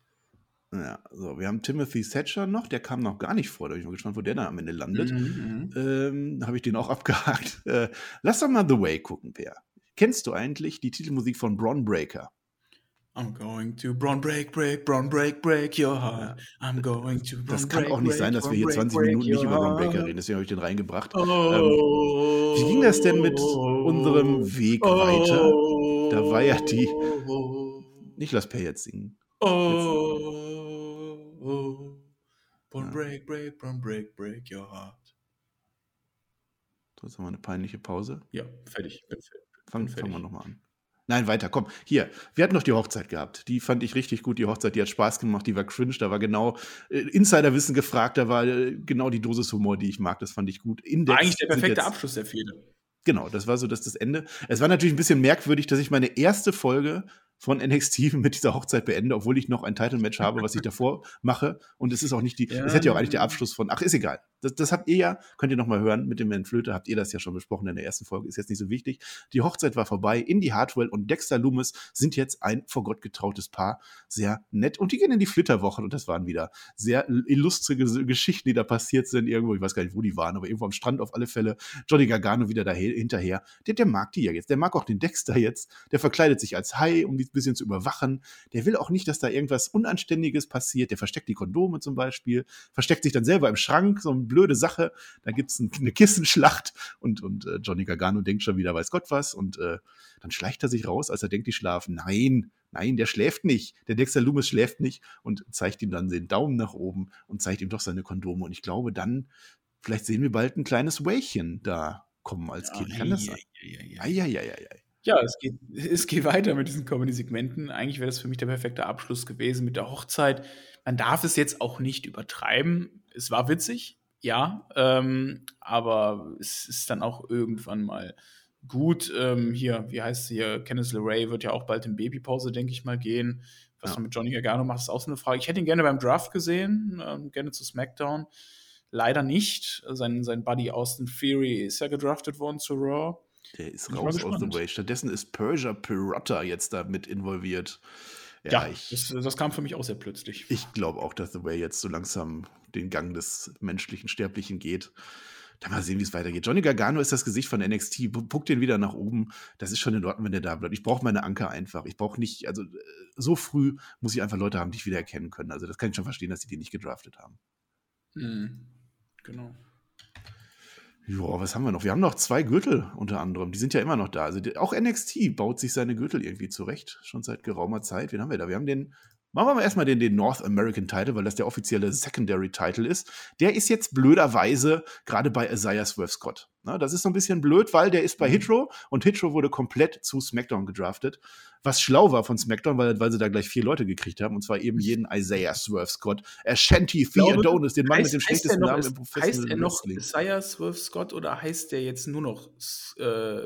Ja, so, wir haben Timothy Thatcher noch, der kam noch gar nicht vor, da bin ich mal gespannt, wo der dann am Ende landet. Mhm, Ähm, da habe ich den auch <laughs> abgehakt. Äh, lass doch mal The Way gucken, Per. Kennst du eigentlich die Titelmusik von Braun Breaker? I'm going to Braun break, break, Braun break, break your heart. I'm going to Braun Das kann break, auch nicht break, sein, dass wir hier Braun 20 break, Minuten nicht über your Breaker reden, deswegen habe ich den reingebracht. Oh, wie ging das denn mit unserem Weg weiter? Da war ja die- Ich lass Per jetzt singen. Oh, oh, Born Ja. break, break, born break, break your heart. So, jetzt haben wir eine peinliche Pause. Ja, fertig. Bin fertig. Fang, Bin fangen wir fertig. nochmal an. Nein, weiter, komm. Hier, wir hatten noch die Hochzeit gehabt. Die fand ich richtig gut. Die Hochzeit, die hat Spaß gemacht, die war cringe, da war genau äh, Insiderwissen gefragt, da war äh, genau die Dosis Humor, die ich mag. Das fand ich gut. Index Eigentlich der perfekte jetzt- Abschluss der Fehde. Genau, das war so das, das Ende. Es war natürlich ein bisschen merkwürdig, dass ich meine erste Folge von NXT <laughs> mit dieser Hochzeit beende, obwohl ich noch ein Title-Match habe, was ich davor mache. Und es ist auch nicht die, Ja. es hätte ja auch eigentlich der Abschluss von, ach, ist egal. Das, das habt ihr ja, könnt ihr noch mal hören, mit dem Herrn Flöte habt ihr das ja schon besprochen in der ersten Folge, ist jetzt nicht so wichtig. Die Hochzeit war vorbei. Indy Hartwell und Dexter Loomis sind jetzt ein vor Gott getrautes Paar. Sehr nett. Und die gehen in die Flitterwochen und das waren wieder sehr illustre Ges- Geschichten, die da passiert sind. Irgendwo, ich weiß gar nicht, wo die waren, aber irgendwo am Strand auf alle Fälle. Johnny Gargano wieder da hinterher. Der, der mag die ja jetzt. Der mag auch den Dexter jetzt. Der verkleidet sich als Hai, um die ein bisschen zu überwachen. Der will auch nicht, dass da irgendwas Unanständiges passiert. Der versteckt die Kondome zum Beispiel. Versteckt sich dann selber im Schrank. So eine blöde Sache. Da gibt's ein, eine Kissenschlacht und, und äh, Johnny Gargano denkt schon wieder, weiß Gott was. Und äh, dann schleicht er sich raus, als er denkt, die schlafen. Nein, nein, der schläft nicht. Der Dexter Loomis schläft nicht und zeigt ihm dann den Daumen nach oben und zeigt ihm doch seine Kondome. Und ich glaube, dann, vielleicht sehen wir bald ein kleines Wähchen da kommen als Kind. Kann das sein? Eieieiei. Ja, es geht, <laughs> es geht weiter mit diesen Comedy-Segmenten. Eigentlich wäre das für mich der perfekte Abschluss gewesen mit der Hochzeit. Man darf es jetzt auch nicht übertreiben. Es war witzig, ja, ähm, aber es ist dann auch irgendwann mal gut. Ähm, hier, wie heißt sie hier? Kenneth LeRae wird ja auch bald in Babypause, denke ich mal, gehen. Was Ja. er mit Johnny Gargano macht, ist auch so eine Frage. Ich hätte ihn gerne beim Draft gesehen, ähm, gerne zu SmackDown. Leider nicht. Sein, sein Buddy Austin Theory ist ja gedraftet worden zu Raw. Der ist raus aus the gespannt. way. Stattdessen ist Persia Pirotta jetzt da mit involviert. Ja, ich, das, das kam für mich auch sehr plötzlich. ich glaube auch, dass The Way jetzt so langsam den Gang des menschlichen Sterblichen geht. Da mal sehen, wie es weitergeht. Johnny Gargano ist das Gesicht von NXT. Pu- Puckt den wieder nach oben. Das ist schon in Ordnung, wenn der da bleibt. Ich brauche meine Anker einfach. Ich brauche nicht, also so früh muss ich einfach Leute haben, die ich wieder erkennen können. Also das kann ich schon verstehen, dass die die nicht gedraftet haben. Mhm. Genau. Ja, was haben wir noch? Wir haben noch zwei Gürtel unter anderem. Die sind ja immer noch da. Also die, auch NXT baut sich seine Gürtel irgendwie zurecht. Schon seit geraumer Zeit. Wen haben wir da? Wir haben den. Machen wir mal erstmal den, den North American Title, weil das der offizielle Secondary Title ist. Der ist jetzt blöderweise gerade bei Isaiah Swerve Scott. Na, das ist so ein bisschen blöd, weil der ist bei Hitro und Hitro wurde komplett zu SmackDown gedraftet. Was schlau war von SmackDown, weil, weil sie da gleich vier Leute gekriegt haben, und zwar eben jeden Isaiah Swerve Scott, Ashanti Theodonis, den Mann mit Heißt- dem heißt der schlechtesten Namen im Heißt Professional er noch Wrestling. Isaiah Swerve Scott oder heißt der jetzt nur noch äh,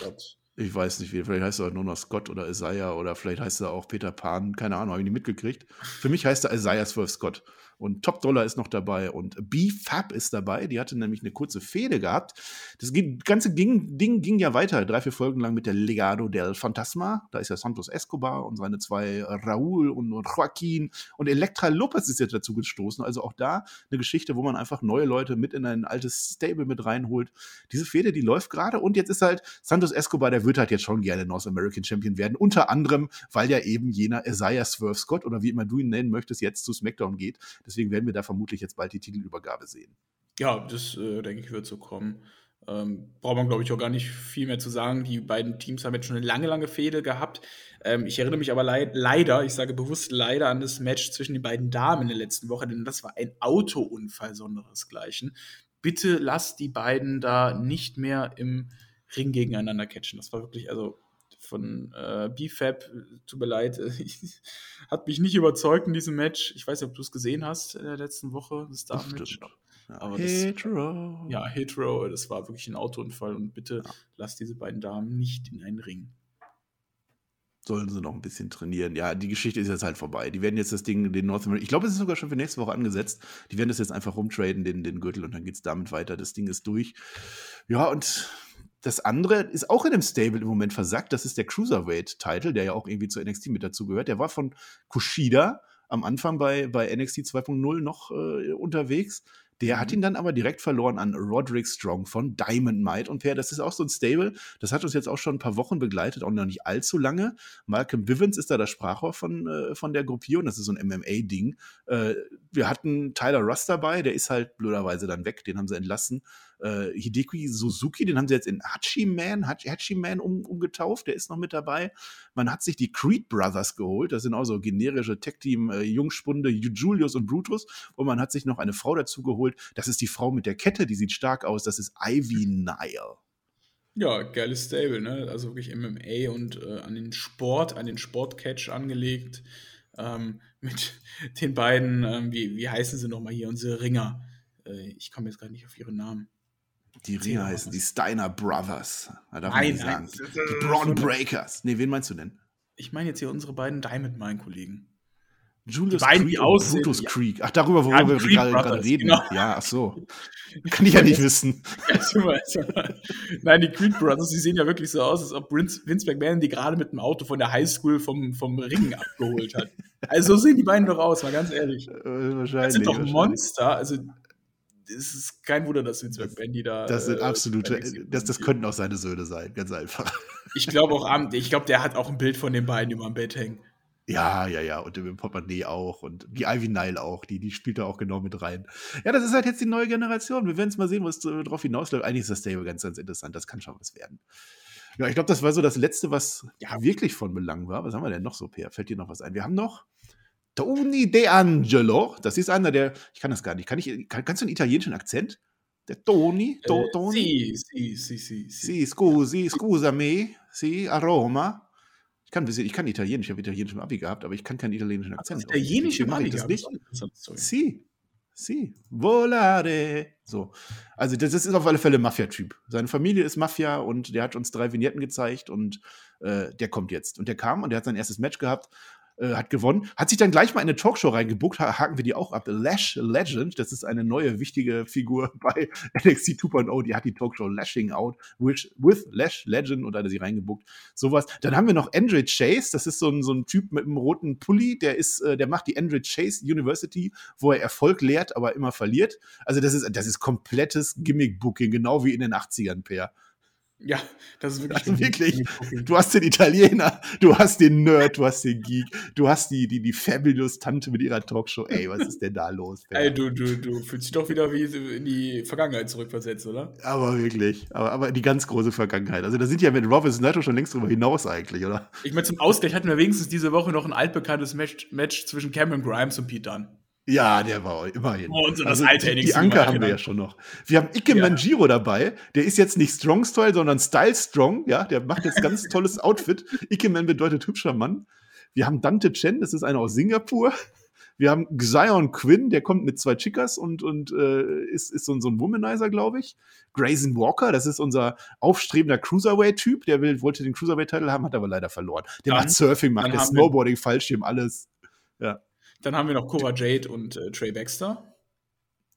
Scott? Ich weiß nicht, wie. Vielleicht heißt er auch nur noch Scott oder Isaiah oder vielleicht heißt er auch Peter Pan. Keine Ahnung, habe ich nicht mitgekriegt. Für mich heißt er Isaiah Swerve Scott. Und Top Dollar ist noch dabei und B-Fab ist dabei. Die hatte nämlich eine kurze Fehde gehabt. Das ganze ging, Ding ging ja weiter, drei, vier Folgen lang mit der Legado del Fantasma. Da ist ja Santos Escobar und seine zwei Raúl und, und Joaquin. Und Elektra Lopez ist jetzt dazu gestoßen. Also auch da eine Geschichte, wo man einfach neue Leute mit in ein altes Stable mit reinholt. Diese Fehde, die läuft gerade. Und jetzt ist halt Santos Escobar, der wird halt jetzt schon gerne North American Champion werden. Unter anderem, weil ja eben jener Isaiah Swerve Scott oder wie immer du ihn nennen möchtest, jetzt zu SmackDown geht. Deswegen werden wir da vermutlich jetzt bald die Titelübergabe sehen. Ja, das äh, denke ich wird so kommen. Ähm, braucht man, glaube ich, auch gar nicht viel mehr zu sagen. Die beiden Teams haben jetzt schon eine lange, lange Fehde gehabt. Ähm, ich erinnere mich aber leid, leider, ich sage bewusst leider, an das Match zwischen den beiden Damen in der letzten Woche, denn das war ein Autounfall sonderesgleichen. Bitte lasst die beiden da nicht mehr im Ring gegeneinander catchen. Das war wirklich, also von äh, BFAB, äh, tut mir leid, <laughs> hat mich nicht überzeugt in diesem Match. Ich weiß nicht, ob du es gesehen hast in der letzten Woche, das. Ja. Aber das- Hetero. Ja, Hitro, das war wirklich ein Autounfall und bitte lasst diese beiden Damen nicht in einen Ring. Sollen sie noch ein bisschen trainieren. Ja, die Geschichte ist jetzt halt vorbei. Die werden jetzt das Ding, den North American, ich glaube, es ist sogar schon für nächste Woche angesetzt. Die werden das jetzt einfach rumtraden, den, den Gürtel, und dann geht es damit weiter. Das Ding ist durch. Ja, und das andere ist auch in dem Stable im Moment versackt. Das ist der Cruiserweight-Title, der ja auch irgendwie zu NXT mit dazu gehört. Der war von Kushida am Anfang bei, bei NXT 2.0 noch äh, unterwegs. Der hat ihn dann aber direkt verloren an Roderick Strong von Diamond Might. Und Per, das ist auch so ein Stable, das hat uns jetzt auch schon ein paar Wochen begleitet, auch noch nicht allzu lange. Malcolm Bivens ist da das Sprachrohr von, äh, von der Gruppierung, das ist so ein MMA-Ding. Äh, wir hatten Tyler Russ dabei, der ist halt blöderweise dann weg, den haben sie entlassen. Äh, Hideki Suzuki, den haben sie jetzt in Hachi-Man, Hachi-Man um, umgetauft, der ist noch mit dabei. Man hat sich die Creed Brothers geholt, das sind auch so generische Tech-Team, äh, Jungspunde, Julius und Brutus. Und man hat sich noch eine Frau dazu geholt, das ist die Frau mit der Kette, die sieht stark aus, das ist Ivy Nile. Ja, geiles Stable, ne? Also wirklich MMA und äh, an den Sport, an den Sportcatch angelegt. Ähm, <laughs> mit den beiden, ähm, wie, wie heißen sie nochmal hier, unsere Ringer. Äh, ich komme jetzt gar nicht auf ihre Namen. Die Ringer heißen die Steiner Brothers. Da darf nein, nein, die Braun Breakers. Nee, wen meinst du denn? Ich meine jetzt hier unsere beiden Diamond Mine Kollegen. Julius beiden, Creek und Brutus ja. Creek. Ach, darüber, worüber ja, wir gerade, gerade reden. Genau. Ja, ach so. <laughs> Kann ich ja nicht wissen. Ja, super, super. Nein, die Creed Brothers, die sehen ja wirklich so aus, als ob Vince, Vince McMahon die gerade mit dem Auto von der Highschool vom, vom Ring abgeholt hat. Also so sehen die beiden doch aus, mal ganz ehrlich. Äh, wahrscheinlich. Das sind doch Monster. Also es ist kein Wunder, dass Vince McMahon die da. Das sind äh, absolute, das, das könnten auch seine Söhne sein, ganz einfach. Ich glaube auch, ich glaube, der hat auch ein Bild von den beiden über dem Bett hängen. Ja, ja, ja. Und im Portemonnaie auch. Und die Ivy Nile auch. Die, die spielt da auch genau mit rein. Ja, das ist halt jetzt die neue Generation. Wir werden es mal sehen, was drauf hinausläuft. Eigentlich ist das Stable ganz, ganz interessant. Das kann schon was werden. Ja, ich glaube, das war so das Letzte, was ja wirklich von Belang war. Was haben wir denn noch so, Per? Fällt dir noch was ein? Wir haben noch Tony DeAngelo. Das ist einer der, ich kann das gar nicht. Kann ich, kann, kannst du einen italienischen Akzent? Der Toni? To, äh, Toni? Sì, sì, sì, sì. Sì, scusi, scusami. Sì, a Roma. Ich kann, ich kann Italienisch, ich habe Italienisch im Abi gehabt, aber ich kann keinen italienischen Akzent. Italienisch im Abi gehabt? Nicht. Si, si, volare. So. Also, das ist auf alle Fälle Mafia-Typ. Seine Familie ist Mafia und der hat uns drei Vignetten gezeigt und äh, der kommt jetzt. Und der kam und der hat sein erstes Match gehabt äh, hat gewonnen, hat sich dann gleich mal in eine Talkshow reingebuckt, haken wir die auch ab. Lash Legend, das ist eine neue wichtige Figur <laughs> bei NXT 2.0, die hat die Talkshow Lashing Out with, with Lash Legend und hat sie reingebuckt. Sowas. Dann haben wir noch Andre Chase, das ist so ein, so ein Typ mit einem roten Pulli, der ist, äh, der macht die Andre Chase University, wo er Erfolg lehrt, aber immer verliert. Also das ist, das ist komplettes Gimmick-Booking, genau wie in den 80ern, Per. Ja, das ist wirklich. Also wirklich. Du hast den Italiener, du hast den Nerd, du hast den Geek, du hast die, die, die Fabulous-Tante mit ihrer Talkshow. Ey, was ist denn da los? Ey, du, du, du fühlst dich doch wieder wie in die Vergangenheit zurückversetzt, oder? Aber wirklich. Aber, aber die ganz große Vergangenheit. Also da sind ja mit Robert Netto schon längst drüber hinaus eigentlich, oder? Ich meine, zum Ausgleich hatten wir wenigstens diese Woche noch ein altbekanntes Match, Match zwischen Cameron Grimes und Pete Dunne. Ja, der war immerhin. Oh, und so also die, die Anker haben wir ja schon noch. Wir haben Ike ja. Manjiro dabei. Der ist jetzt nicht Strong Style, sondern Style Strong. Ja, der macht jetzt ganz <laughs> tolles Outfit. Ike Man bedeutet hübscher Mann. Wir haben Dante Chen, das ist einer aus Singapur. Wir haben Xion Quinn, der kommt mit zwei Chicas und, und äh, ist, ist so, ein, so ein Womanizer, glaube ich. Grayson Walker, das ist unser aufstrebender Cruiserweight-Typ. Der will, wollte den Cruiserweight-Titel haben, hat aber leider verloren. Der dann, macht Surfing, macht der Snowboarding, Fallschirm, alles. Ja. Dann haben wir noch Cora Jade und äh, Trey Baxter.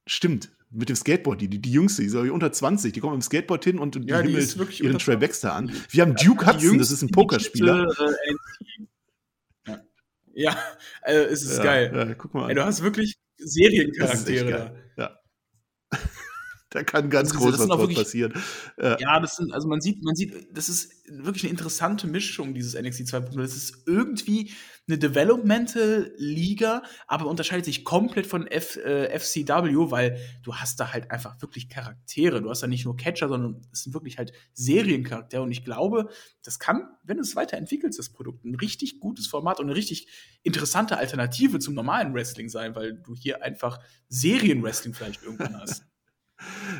Stimmt, mit dem Skateboard, die, die, die Jüngste, die ist unter 20, die kommt mit dem Skateboard hin und, ja, die himmelt ihren Trey Baxter an. Wir haben Duke Hudson, das ist ein Pokerspieler. Äh, ja, <laughs> äh, es ist ja, geil. Ja, guck mal. Ey, du hast wirklich Seriencharaktere da. <laughs> Da kann ganz groß was wirklich, passieren. Ja. das sind, also man sieht, man sieht, das ist wirklich eine interessante Mischung, dieses NXT 2.0. Das ist irgendwie eine Developmental Liga, aber unterscheidet sich komplett von F, äh, FCW, weil du hast da halt einfach wirklich Charaktere. Du hast da nicht nur Catcher, sondern es sind wirklich halt Seriencharaktere. Und ich glaube, das kann, wenn du es weiterentwickelst, das Produkt, ein richtig gutes Format und eine richtig interessante Alternative zum normalen Wrestling sein, weil du hier einfach Serienwrestling vielleicht irgendwann hast.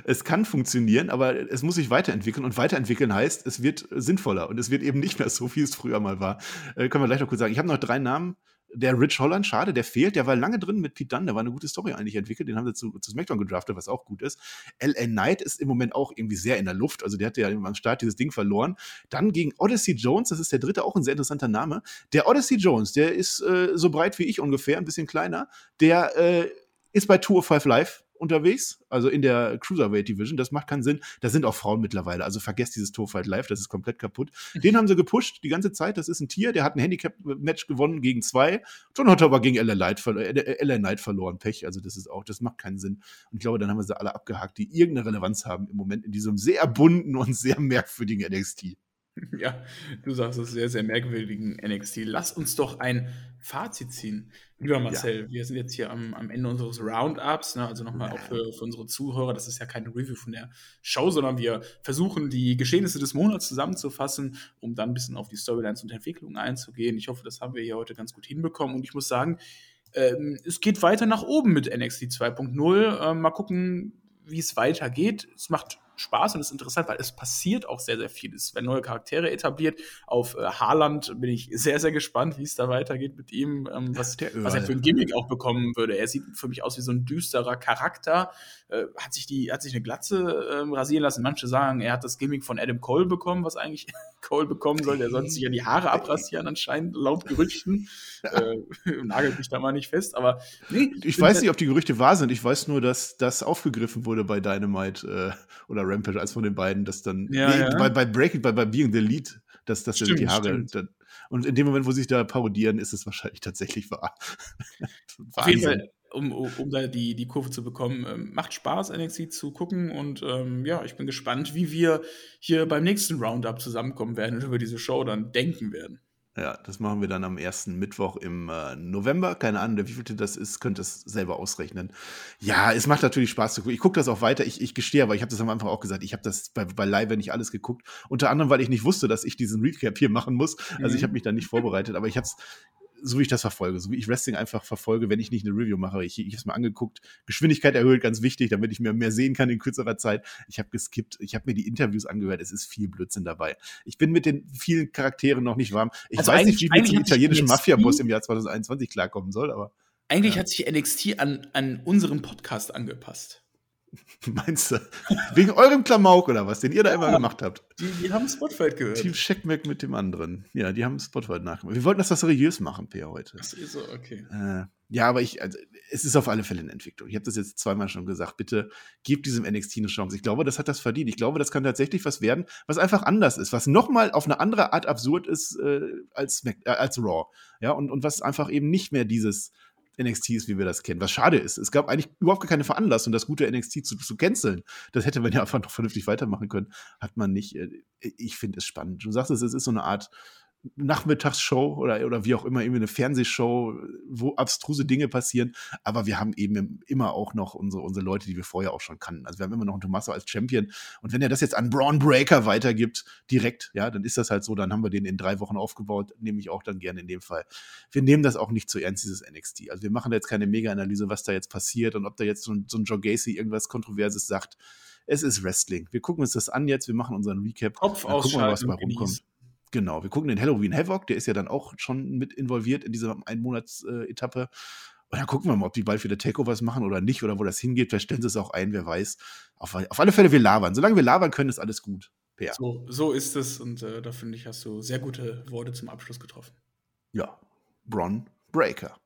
Es kann funktionieren, aber es muss sich weiterentwickeln. Und weiterentwickeln heißt, es wird sinnvoller und es wird eben nicht mehr so, wie es früher mal war. Äh, können wir gleich noch kurz sagen. Ich habe noch drei Namen. Der Rich Holland, schade, der fehlt. Der war lange drin mit Pete Dunne. Der war eine gute Story eigentlich entwickelt. Den haben sie zu, zu SmackDown gedraftet, was auch gut ist. L.A. Knight ist im Moment auch irgendwie sehr in der Luft. Also der hatte ja am Start dieses Ding verloren. Dann gegen Odyssey Jones, das ist der dritte, auch ein sehr interessanter Name. Der Odyssey Jones, der ist äh, so breit wie ich ungefähr, ein bisschen kleiner. Der äh, ist bei Tour of Five Live unterwegs, also in der Cruiserweight Division. Das macht keinen Sinn. Da sind auch Frauen mittlerweile. Also vergesst dieses Torfight Live, das ist komplett kaputt. Den haben sie gepusht die ganze Zeit. Das ist ein Tier, der hat ein Handicap-Match gewonnen gegen zwei. John hat aber gegen LA Knight, äh, LA Knight verloren. Pech. Also das ist auch, das macht keinen Sinn. Und ich glaube, dann haben wir sie alle abgehakt, die irgendeine Relevanz haben im Moment in diesem sehr bunten und sehr merkwürdigen NXT. Ja, du sagst es sehr, sehr merkwürdigen NXT. Lass uns doch ein Fazit ziehen. Lieber Marcel, ja. wir sind jetzt hier am, am Ende unseres Roundups, ne? also nochmal ja. auch für, für, unsere Zuhörer, das ist ja keine Review von der Show, sondern wir versuchen, die Geschehnisse des Monats zusammenzufassen, um dann ein bisschen auf die Storylines und Entwicklungen einzugehen. Ich hoffe, das haben wir hier heute ganz gut hinbekommen und ich muss sagen, ähm, es geht weiter nach oben mit NXT 2.0. Ähm, mal gucken, wie es weitergeht. Es macht Spaß und ist interessant, weil es passiert auch sehr, sehr viel. Es werden neue Charaktere etabliert. Auf äh, Haaland bin ich sehr, sehr gespannt, wie es da weitergeht mit ihm, ähm, was, was, er für ein Gimmick auch bekommen würde. Er sieht für mich aus wie so ein düsterer Charakter. Äh, hat, sich die, hat sich eine Glatze äh, rasieren lassen. Manche sagen, er hat das Gimmick von Adam Cole bekommen, was eigentlich <laughs> Cole bekommen soll. Der soll sich ja die Haare abrasieren, anscheinend, laut Gerüchten. <laughs> äh, <laughs> nagelt mich da mal nicht fest, aber nee, Ich weiß nicht, ob die Gerüchte wahr sind. Ich weiß nur, dass das aufgegriffen wurde bei Dynamite äh, oder Rampage als von den beiden, dass dann ja, nee, ja. Bei, bei Breaking, bei, bei Being the Lead, dass, dass stimmt, die Haare. Dann, und in dem Moment, wo sie sich da parodieren, ist es wahrscheinlich tatsächlich wahr. <laughs> Auf jeden Fall, um, um, um, da die, die Kurve zu bekommen, ähm, macht Spaß, NXT zu gucken. Und ähm, ja, ich bin gespannt, wie wir hier beim nächsten Roundup zusammenkommen werden und über diese Show dann denken werden. Ja, das machen wir dann am ersten Mittwoch im äh, November. Keine Ahnung, wie viel das ist, könnt ihr es selber ausrechnen. Ja, es macht natürlich Spaß zu gucken. Ich gucke das auch weiter. Ich, ich gestehe, aber ich habe das am Anfang auch gesagt. Ich habe das bei, bei Live nicht alles geguckt. Unter anderem, weil ich nicht wusste, dass ich diesen Recap hier machen muss. Also ich mhm. habe mich da nicht vorbereitet, aber ich habe es so wie ich das verfolge, so wie ich Wrestling einfach verfolge, wenn ich nicht eine Review mache. Ich, ich habe es mal angeguckt. Geschwindigkeit erhöht, ganz wichtig, damit ich mir mehr sehen kann in kürzerer Zeit. Ich habe geskippt, ich habe mir die Interviews angehört. Es ist viel Blödsinn dabei. Ich bin mit den vielen Charakteren noch nicht warm. Ich also weiß nicht, wie mit dem italienischen Mafia-Boss im Jahr 2021 klarkommen soll, aber. Eigentlich ja. hat sich NXT an, an unseren Podcast angepasst. <laughs> Meinst du? Wegen eurem Klamauk oder was, den ihr da ja, immer gemacht habt? Die, die haben Spotfight gehört. Team Checkmack mit dem anderen. Ja, die haben Spotfight nachgemacht. Wir wollten das was seriös machen, Peer, heute. Ist so, okay. Äh, ja, aber ich, also, es ist auf alle Fälle eine Entwicklung. Ich habe das jetzt zweimal schon gesagt. Bitte gebt diesem NXT eine Chance. Ich glaube, das hat das verdient. Ich glaube, das kann tatsächlich was werden, was einfach anders ist, was nochmal auf eine andere Art absurd ist äh, als, äh, als Raw. Ja, und, und was einfach eben nicht mehr dieses NXT ist, wie wir das kennen. Was schade ist. Es gab eigentlich überhaupt keine Veranlassung, das gute NXT zu, zu canceln. Das hätte man ja <laughs> einfach noch vernünftig weitermachen können. Hat man nicht. Äh, ich finde es spannend. Du sagst es, es ist so eine Art Nachmittagsshow oder, oder wie auch immer, irgendwie eine Fernsehshow, wo abstruse Dinge passieren. Aber wir haben eben immer auch noch unsere, unsere Leute, die wir vorher auch schon kannten. Also wir haben immer noch einen Tommaso als Champion. Und wenn er das jetzt an Braun Breaker weitergibt, direkt, ja, dann ist das halt so. Dann haben wir den in drei Wochen aufgebaut, nehme ich auch dann gerne in dem Fall. Wir nehmen das auch nicht zu ernst, dieses NXT. Also wir machen da jetzt keine Mega-Analyse, was da jetzt passiert und ob da jetzt so ein, so ein Joe Gacy irgendwas Kontroverses sagt. Es ist Wrestling. Wir gucken uns das an jetzt, wir machen unseren Recap. Kopf ausschalten. Gucken wir, was bei rumkommt. Genau, wir gucken den Halloween Havoc, der ist ja dann auch schon mit involviert in dieser Einmonats-Etappe. Und dann gucken wir mal, ob die bald wieder Takeovers machen oder nicht oder wo das hingeht. Vielleicht stellen sie es auch ein, wer weiß. Auf, auf alle Fälle, wir labern. Solange wir labern können, ist alles gut. Per. So, so ist es und äh, da finde ich, hast du sehr gute Worte zum Abschluss getroffen. Ja, Bron Breaker.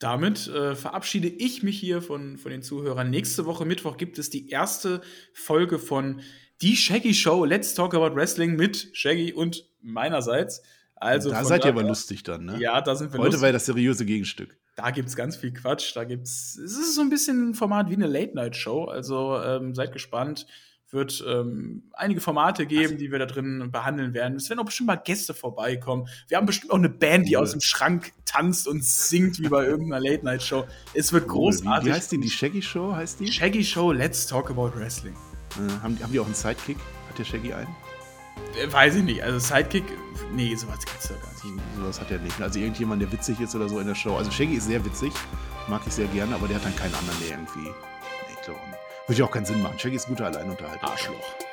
Damit äh, verabschiede ich mich hier von, von den Zuhörern. Nächste Woche Mittwoch gibt es die erste Folge von die Shaggy Show, Let's Talk About Wrestling mit Shaggy und meinerseits. Also da seid ihr aber lustig dann, ne? Ja, da sind wir Heute lustig. war das seriöse Gegenstück. Da gibt es ganz viel Quatsch. Da gibt's. Es ist so ein bisschen ein Format wie eine Late-Night-Show. Also ähm, seid gespannt. Wird ähm, einige Formate geben, also, die wir da drin behandeln werden. Es werden auch bestimmt mal Gäste vorbeikommen. Wir haben bestimmt auch eine Band, die cool. aus dem Schrank tanzt und singt wie bei irgendeiner Late-Night-Show. Es wird cool. großartig. Wie, wie heißt die? Die Shaggy Show heißt die? Shaggy Show, Let's Talk About Wrestling. Äh, haben, haben die auch einen Sidekick? Hat der Shaggy einen? Äh, weiß ich nicht. Also Sidekick, nee, sowas gibt's da gar nicht. So, sowas hat er nicht. Also irgendjemand, der witzig ist oder so in der Show. Also Shaggy ist sehr witzig, mag ich sehr gerne, aber der hat dann keinen anderen, der irgendwie. Nee, ich glaube nicht. Würde ja auch keinen Sinn machen. Shaggy ist guter Alleinunterhalter. Arschloch.